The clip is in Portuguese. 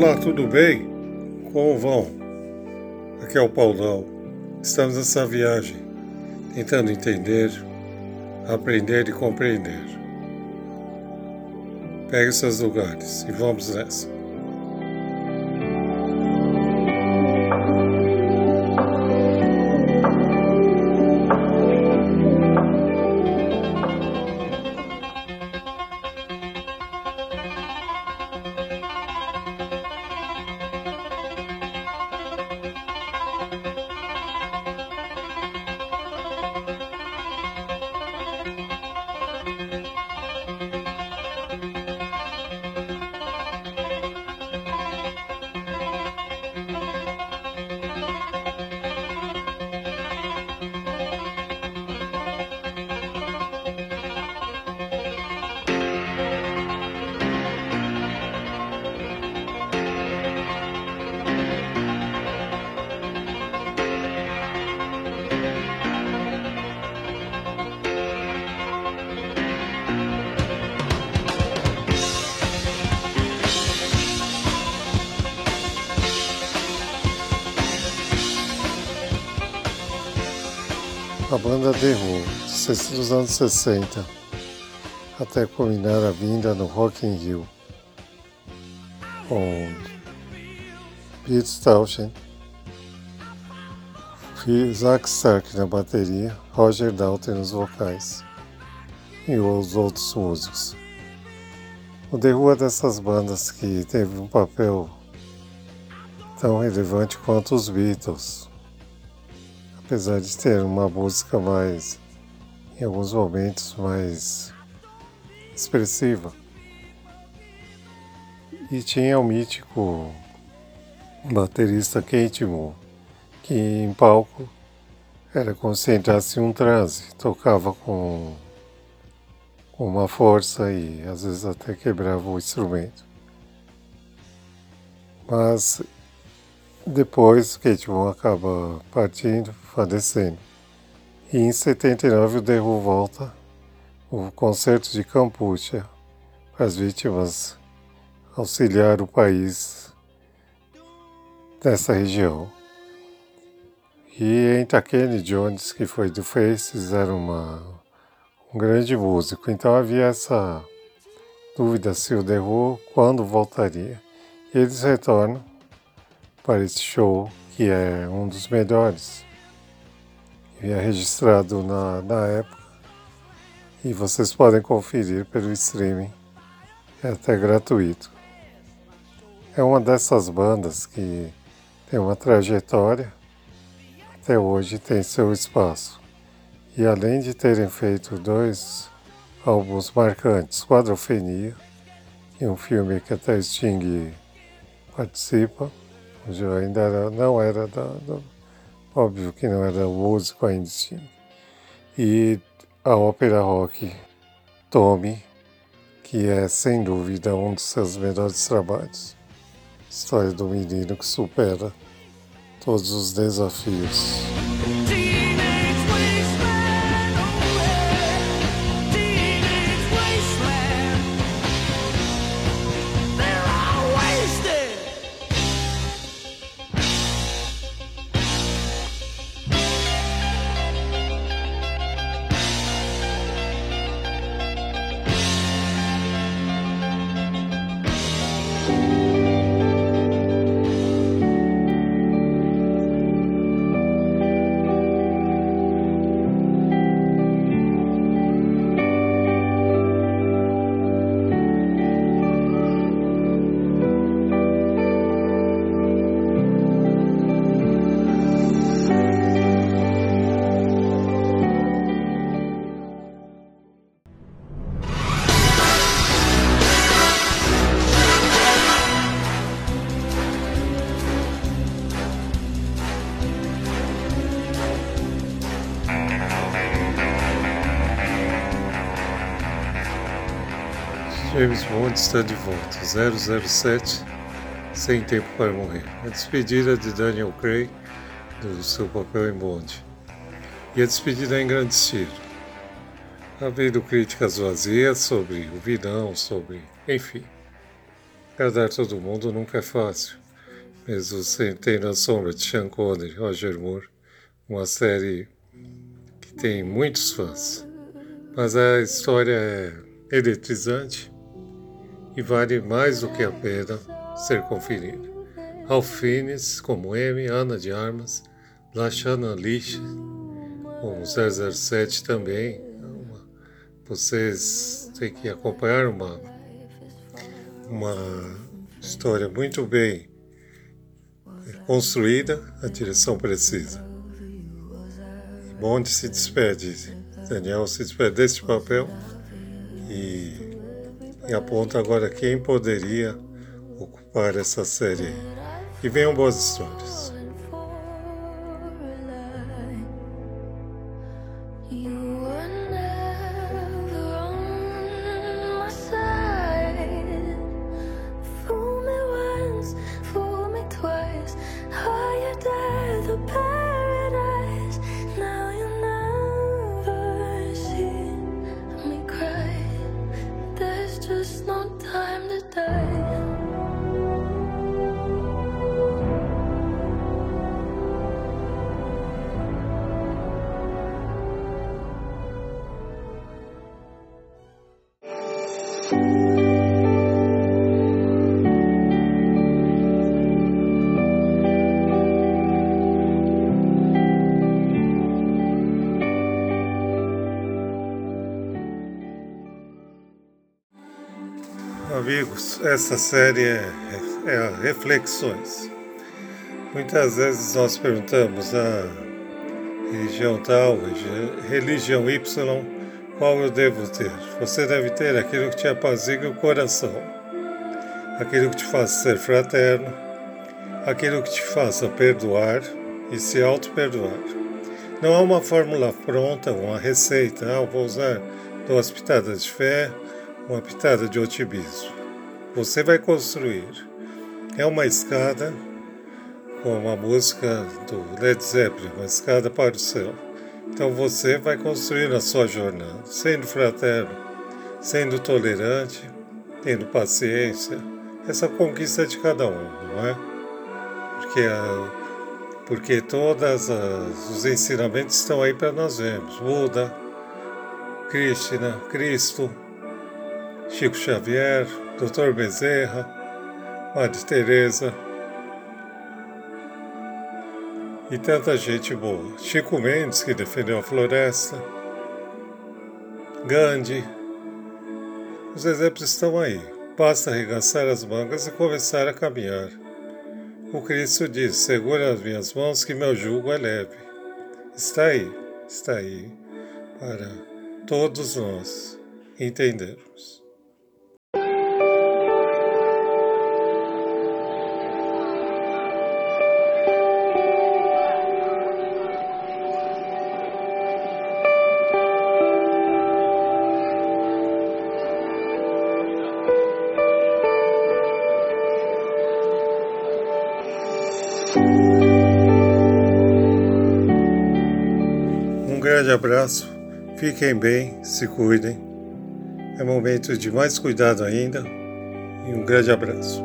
Olá, tudo bem? Como vão? Aqui é o Paulão. Estamos nessa viagem, tentando entender, aprender e compreender. Pegue seus lugares e vamos nessa. A banda The Who, dos anos 60, até culminar a vinda no Rock in Rio, com Pete Townshend, Zack Stark na bateria, Roger Dalton nos vocais e os outros músicos. O The Who é dessas bandas que teve um papel tão relevante quanto os Beatles apesar de ter uma música mais, em alguns momentos, mais expressiva. E tinha o mítico baterista Kate Moore, que em palco era como se entrasse um transe, tocava com, com uma força e às vezes até quebrava o instrumento. Mas depois, Kate Moon acaba partindo, falecendo. E em 79 o Who volta o concerto de Campucha para as vítimas auxiliar o país dessa região. E entre Kenny Jones, que foi do Faces, era uma, um grande músico. Então havia essa dúvida se o Who quando voltaria. E eles retornam para esse show, que é um dos melhores. E é registrado na, na época. E vocês podem conferir pelo streaming. É até gratuito. É uma dessas bandas que tem uma trajetória, até hoje tem seu espaço. E além de terem feito dois álbuns marcantes, Quadrofenia e um filme que até Sting participa, eu ainda era, não era da, da, óbvio que não era músico ainda. E a ópera rock Tommy, que é sem dúvida um dos seus melhores trabalhos. História do menino que supera todos os desafios. James Bond está de volta. 007 Sem Tempo para Morrer. A despedida de Daniel Craig do seu papel em Bond. E a despedida em grande estilo. Havendo críticas vazias sobre o vidão, sobre. enfim. Agradar todo mundo nunca é fácil. Mesmo sem ter na sombra de Sean Connery, Roger Moore, uma série que tem muitos fãs. Mas a história é eletrizante e vale mais do que a pena ser conferida. Ralph Fiennes como M, Ana de Armas, Lashana Lish como 007 também. Vocês têm que acompanhar uma, uma história muito bem construída, a direção precisa. Bond se despede, Daniel se despede deste papel e, e aponta agora quem poderia ocupar essa série. E venham boas histórias. Amigos, essa série é, é reflexões. Muitas vezes nós perguntamos a religião tal, religião Y, qual eu devo ter? Você deve ter aquilo que te apazigua o coração, aquilo que te faça ser fraterno, aquilo que te faça perdoar e se auto-perdoar. Não há uma fórmula pronta, uma receita, ah, vou usar duas pitadas de fé, uma pitada de otimismo. Você vai construir. É uma escada, como a música do Led Zeppelin, uma escada para o céu. Então você vai construir a sua jornada, sendo fraterno, sendo tolerante, tendo paciência. Essa conquista é de cada um, não é? Porque, a, porque todos os ensinamentos estão aí para nós vermos. Buda, Krishna, Cristo, Chico Xavier, Dr. Bezerra, Madre Teresa e tanta gente boa. Chico Mendes, que defendeu a floresta, Gandhi. Os exemplos estão aí. Basta arregaçar as mangas e começar a caminhar. O Cristo diz: Segura as minhas mãos, que meu jugo é leve. Está aí, está aí, para todos nós entendermos. Grande abraço, fiquem bem, se cuidem. É momento de mais cuidado ainda e um grande abraço.